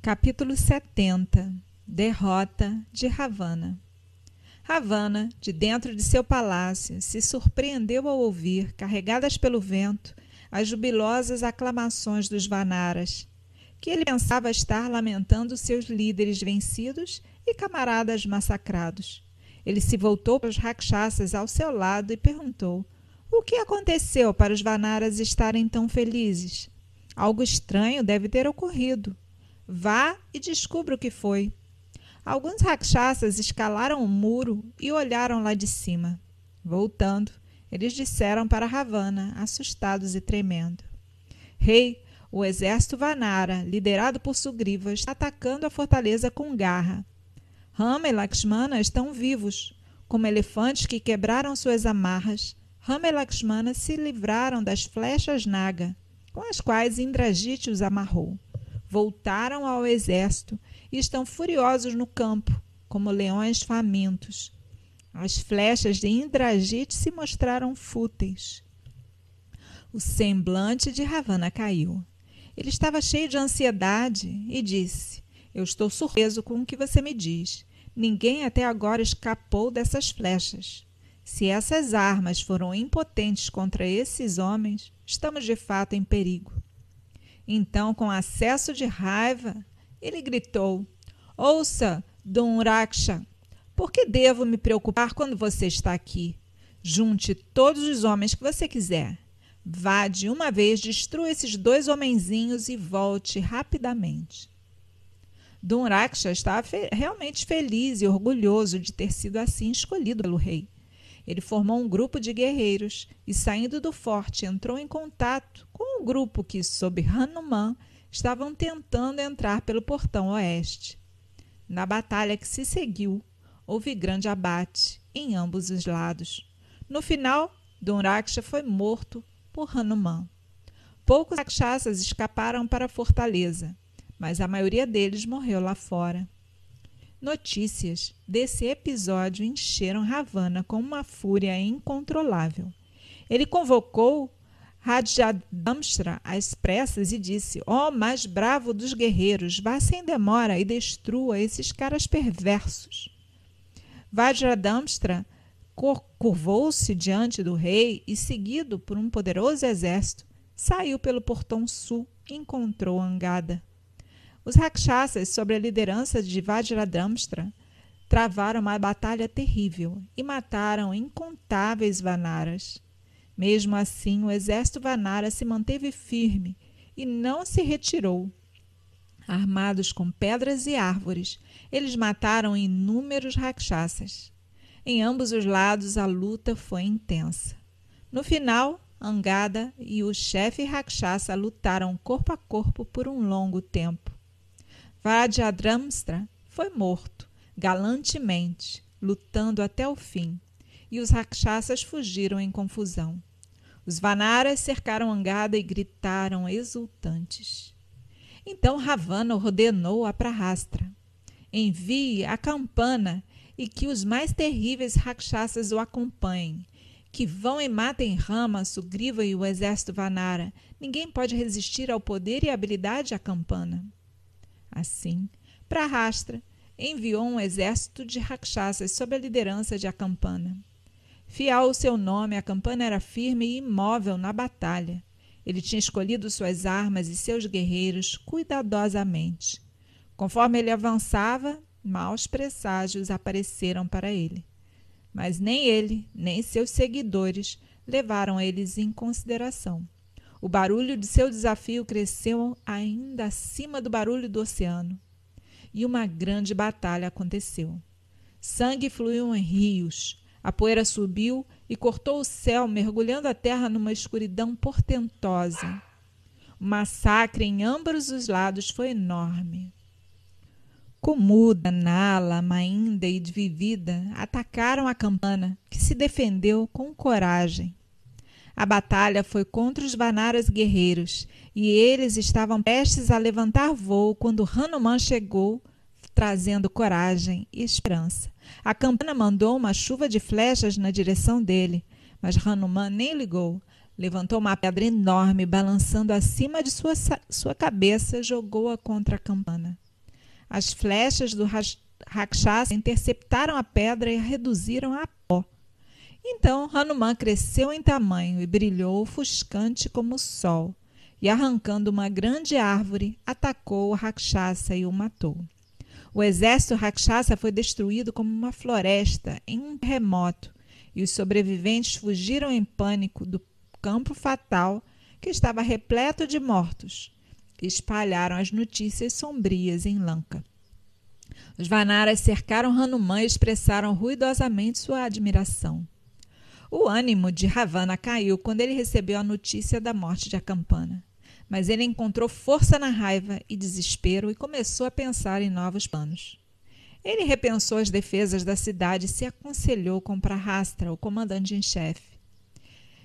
Capítulo 70 Derrota de Ravana Ravana, de dentro de seu palácio, se surpreendeu ao ouvir, carregadas pelo vento, as jubilosas aclamações dos Vanaras, que ele pensava estar lamentando seus líderes vencidos e camaradas massacrados. Ele se voltou para os rakshasas ao seu lado e perguntou: O que aconteceu para os Vanaras estarem tão felizes? Algo estranho deve ter ocorrido. Vá e descubra o que foi. Alguns rakshasas escalaram o muro e olharam lá de cima. Voltando, eles disseram para Ravana, assustados e tremendo: Rei, o exército Vanara, liderado por Sugriva, está atacando a fortaleza com garra. Rama e Lakshmana estão vivos. Como elefantes que quebraram suas amarras, Rama e Lakshmana se livraram das flechas Naga, com as quais Indrajit os amarrou. Voltaram ao exército e estão furiosos no campo, como leões famintos. As flechas de Indrajit se mostraram fúteis. O semblante de Ravana caiu. Ele estava cheio de ansiedade e disse: Eu estou surpreso com o que você me diz. Ninguém até agora escapou dessas flechas. Se essas armas foram impotentes contra esses homens, estamos de fato em perigo. Então, com acesso de raiva, ele gritou: Ouça, Dom por que devo me preocupar quando você está aqui? Junte todos os homens que você quiser. Vá de uma vez, destrua esses dois homenzinhos e volte rapidamente. Dom Raksha estava fe realmente feliz e orgulhoso de ter sido assim escolhido pelo rei. Ele formou um grupo de guerreiros e, saindo do forte, entrou em contato com o grupo que, sob Hanuman, estavam tentando entrar pelo portão oeste. Na batalha que se seguiu, houve grande abate em ambos os lados. No final, Dunraksha foi morto por Hanuman. Poucos rakshasas escaparam para a fortaleza, mas a maioria deles morreu lá fora. Notícias desse episódio encheram Ravana com uma fúria incontrolável. Ele convocou Rajadamstra às pressas e disse: Ó oh, mais bravo dos guerreiros, vá sem demora e destrua esses caras perversos. Vajradamstra curvou-se diante do rei e, seguido por um poderoso exército, saiu pelo portão sul e encontrou Angada. Os rakshasas, sob a liderança de Vajradamstra, travaram uma batalha terrível e mataram incontáveis vanaras. Mesmo assim, o exército Vanara se manteve firme e não se retirou. Armados com pedras e árvores, eles mataram inúmeros rakshasas. Em ambos os lados, a luta foi intensa. No final, Angada e o chefe Rakshasa lutaram corpo a corpo por um longo tempo. Vajradamstra foi morto, galantemente, lutando até o fim, e os Rakshasas fugiram em confusão. Os Vanaras cercaram Angada e gritaram exultantes. Então Ravana ordenou a Prahastra: envie a campana e que os mais terríveis rakshasas o acompanhem. Que vão e matem Rama, Sugriva e o exército Vanara. Ninguém pode resistir ao poder e habilidade a campana. Assim, Prahastra enviou um exército de rakshasas sob a liderança de Acampana. Fiel ao seu nome, a campana era firme e imóvel na batalha. Ele tinha escolhido suas armas e seus guerreiros cuidadosamente. Conforme ele avançava, maus presságios apareceram para ele. Mas nem ele, nem seus seguidores levaram eles em consideração. O barulho de seu desafio cresceu ainda acima do barulho do oceano. E uma grande batalha aconteceu. Sangue fluiu em rios, a poeira subiu e cortou o céu, mergulhando a terra numa escuridão portentosa. O massacre em ambos os lados foi enorme. Kumuda, Nala, Mainda e Dvivida atacaram a campana, que se defendeu com coragem. A batalha foi contra os Vanaras guerreiros, e eles estavam prestes a levantar voo quando Hanuman chegou, trazendo coragem e esperança. A campana mandou uma chuva de flechas na direção dele, mas Hanuman nem ligou. Levantou uma pedra enorme, balançando acima de sua, sua cabeça, jogou-a contra a campana. As flechas do Rakshasa interceptaram a pedra e a reduziram a pó. Então Hanuman cresceu em tamanho e brilhou ofuscante como o sol, e arrancando uma grande árvore, atacou o Rakshasa e o matou. O exército Rakshasa foi destruído como uma floresta em um terremoto, e os sobreviventes fugiram em pânico do campo fatal que estava repleto de mortos, espalharam as notícias sombrias em Lanka. Os Vanaras cercaram Hanuman e expressaram ruidosamente sua admiração. O ânimo de Ravana caiu quando ele recebeu a notícia da morte de Acampana. Mas ele encontrou força na raiva e desespero e começou a pensar em novos planos. Ele repensou as defesas da cidade e se aconselhou com Prahastra, o comandante em chefe.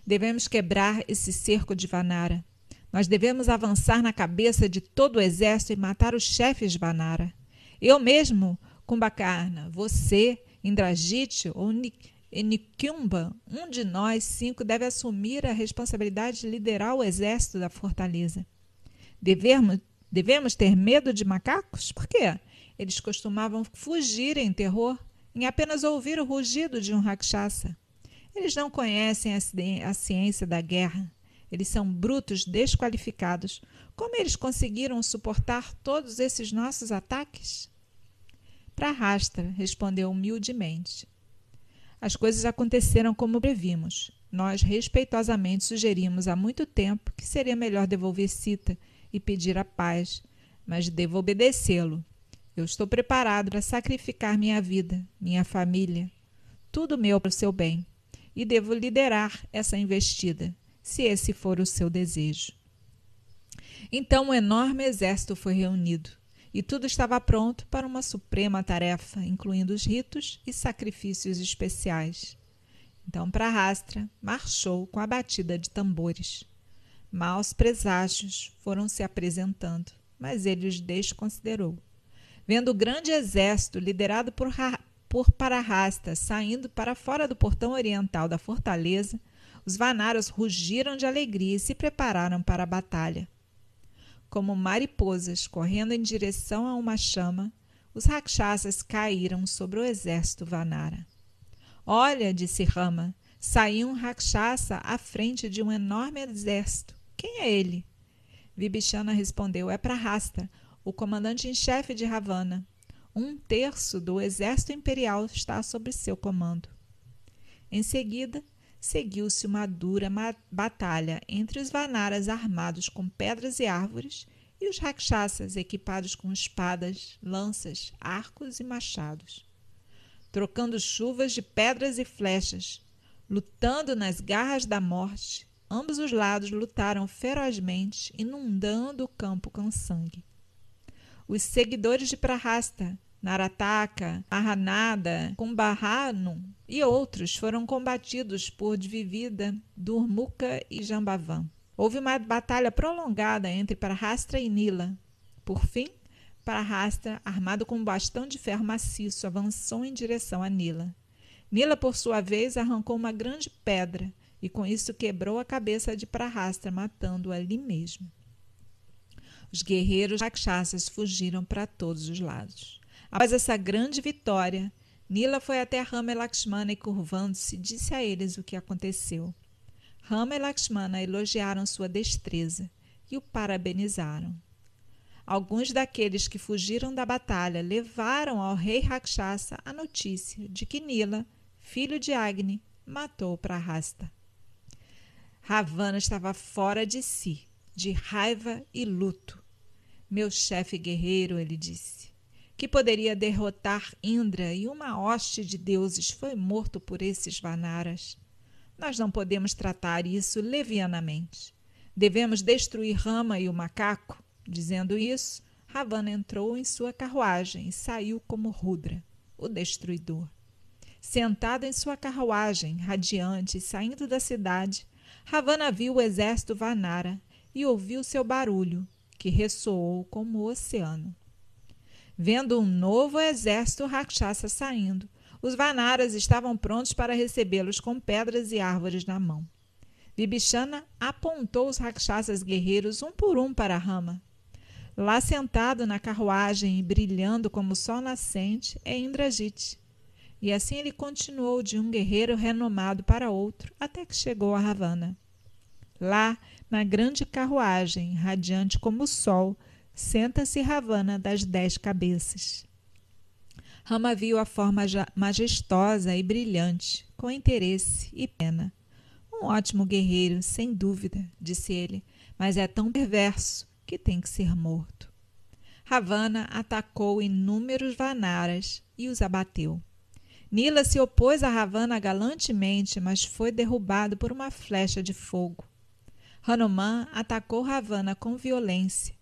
Devemos quebrar esse cerco de Vanara. Nós devemos avançar na cabeça de todo o exército e matar os chefes de Vanara. Eu mesmo, Kumbakarna, você, Indrajit ou Nikumba, um de nós cinco deve assumir a responsabilidade de liderar o exército da fortaleza. Devemos, devemos ter medo de macacos? Por quê? Eles costumavam fugir em terror em apenas ouvir o rugido de um rakshasa. Eles não conhecem a ciência da guerra. Eles são brutos desqualificados. Como eles conseguiram suportar todos esses nossos ataques? Para Rastra, respondeu humildemente. As coisas aconteceram como previmos. Nós respeitosamente sugerimos há muito tempo que seria melhor devolver Cita e pedir a paz, mas devo obedecê-lo. Eu estou preparado para sacrificar minha vida, minha família, tudo meu para o seu bem, e devo liderar essa investida, se esse for o seu desejo. Então um enorme exército foi reunido e tudo estava pronto para uma suprema tarefa, incluindo os ritos e sacrifícios especiais. Então Prahastra marchou com a batida de tambores. Maus preságios foram se apresentando, mas ele os desconsiderou. Vendo o grande exército liderado por, por Parahasta saindo para fora do portão oriental da fortaleza, os Vanaras rugiram de alegria e se prepararam para a batalha. Como mariposas correndo em direção a uma chama, os rakshasas caíram sobre o exército Vanara. Olha, disse Rama, saiu um rakshasa à frente de um enorme exército. Quem é ele? Vibhishana respondeu: É Prahasta, o comandante em chefe de Ravana. Um terço do exército imperial está sob seu comando. Em seguida, seguiu-se uma dura batalha entre os Vanaras armados com pedras e árvores e os Rakshasas equipados com espadas, lanças, arcos e machados. Trocando chuvas de pedras e flechas, lutando nas garras da morte, ambos os lados lutaram ferozmente, inundando o campo com sangue. Os seguidores de Prahasta Narataka, Mahanada, Kumbahanu e outros foram combatidos por Dvivida, Durmuka e Jambavan. Houve uma batalha prolongada entre Parahastra e Nila. Por fim, Parahastra, armado com um bastão de ferro maciço, avançou em direção a Nila. Nila, por sua vez, arrancou uma grande pedra e com isso quebrou a cabeça de Parahastra, matando-o ali mesmo. Os guerreiros rakshasas fugiram para todos os lados. Após essa grande vitória, Nila foi até Rama e Lakshmana e, curvando-se, disse a eles o que aconteceu. Rama e Lakshmana elogiaram sua destreza e o parabenizaram. Alguns daqueles que fugiram da batalha levaram ao rei Rakshasa a notícia de que Nila, filho de Agni, matou Prahasta. Ravana estava fora de si, de raiva e luto. Meu chefe guerreiro, ele disse, que poderia derrotar Indra e uma hoste de deuses foi morto por esses Vanaras. Nós não podemos tratar isso levianamente. Devemos destruir Rama e o macaco. Dizendo isso, Ravana entrou em sua carruagem e saiu como Rudra, o destruidor. Sentado em sua carruagem, radiante, saindo da cidade, Ravana viu o exército Vanara e ouviu seu barulho, que ressoou como o oceano. Vendo um novo exército Rakshasa saindo, os Vanaras estavam prontos para recebê-los com pedras e árvores na mão. Vibhishana apontou os Rakshasas guerreiros um por um para Rama. Lá sentado na carruagem e brilhando como o sol nascente é Indrajit. E assim ele continuou de um guerreiro renomado para outro até que chegou a Ravana. Lá, na grande carruagem, radiante como o sol, senta-se Ravana das dez cabeças. Rama viu a forma majestosa e brilhante, com interesse e pena. Um ótimo guerreiro, sem dúvida, disse ele, mas é tão perverso que tem que ser morto. Ravana atacou inúmeros Vanaras e os abateu. Nila se opôs a Ravana galantemente, mas foi derrubado por uma flecha de fogo. Hanuman atacou Ravana com violência,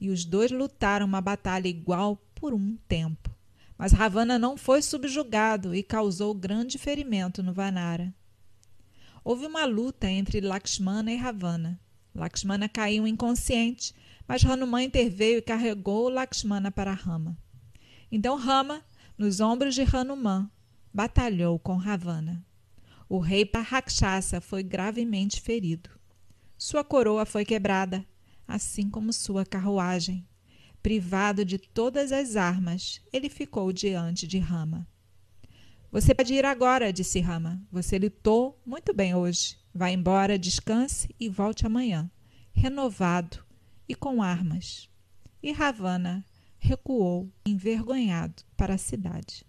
e os dois lutaram uma batalha igual por um tempo. Mas Ravana não foi subjugado e causou grande ferimento no Vanara. Houve uma luta entre Lakshmana e Ravana. Lakshmana caiu inconsciente, mas Hanuman interveio e carregou Lakshmana para Rama. Então Rama, nos ombros de Hanuman, batalhou com Ravana. O rei Parrakshasa foi gravemente ferido. Sua coroa foi quebrada, assim como sua carruagem. Privado de todas as armas, ele ficou diante de Rama. Você pode ir agora, disse Rama. Você lutou muito bem hoje. Vá embora, descanse e volte amanhã, renovado e com armas. E Ravana recuou, envergonhado, para a cidade.